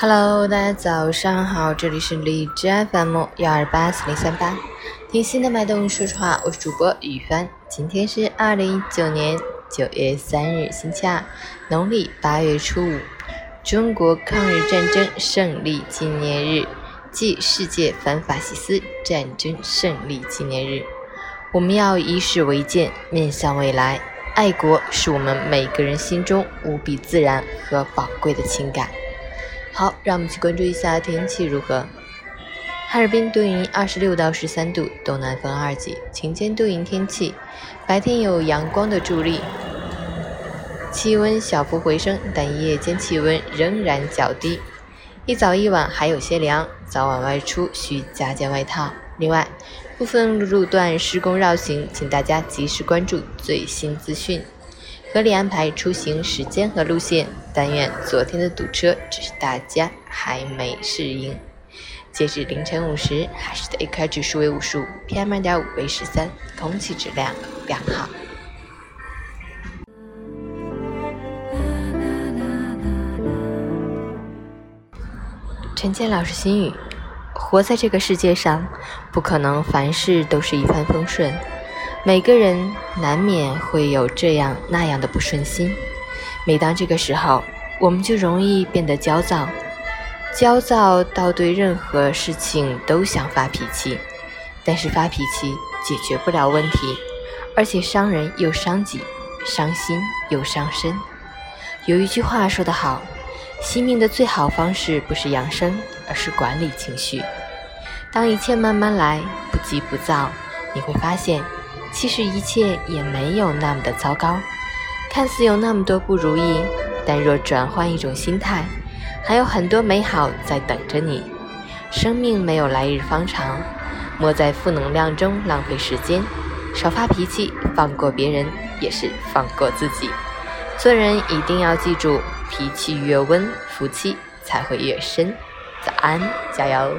Hello，大家早上好，这里是荔枝 FM 幺二八四零三八，听心的脉动，说实话，我是主播雨帆。今天是二零一九年九月三日，星期二，农历八月初五，中国抗日战争胜利纪念日暨世界反法西斯战争胜利纪念日。我们要以史为鉴，面向未来。爱国是我们每个人心中无比自然和宝贵的情感。好，让我们去关注一下天气如何。哈尔滨多云，二十六到十三度，东南风二级，晴间多云天气，白天有阳光的助力，气温小幅回升，但夜间气温仍然较低，一早一晚还有些凉，早晚外出需加件外套。另外，部分路段施工绕行，请大家及时关注最新资讯。合理安排出行时间和路线，但愿昨天的堵车只是大家还没适应。截至凌晨五时，海市的 AQI 指数为五十五，PM 二点五为十三，空气质量良好。陈建老师心语：活在这个世界上，不可能凡事都是一帆风顺。每个人难免会有这样那样的不顺心，每当这个时候，我们就容易变得焦躁，焦躁到对任何事情都想发脾气。但是发脾气解决不了问题，而且伤人又伤己，伤心又伤身。有一句话说得好，惜命的最好方式不是养生，而是管理情绪。当一切慢慢来，不急不躁，你会发现。其实一切也没有那么的糟糕，看似有那么多不如意，但若转换一种心态，还有很多美好在等着你。生命没有来日方长，莫在负能量中浪费时间，少发脾气，放过别人也是放过自己。做人一定要记住，脾气越温，福气才会越深。早安，加油！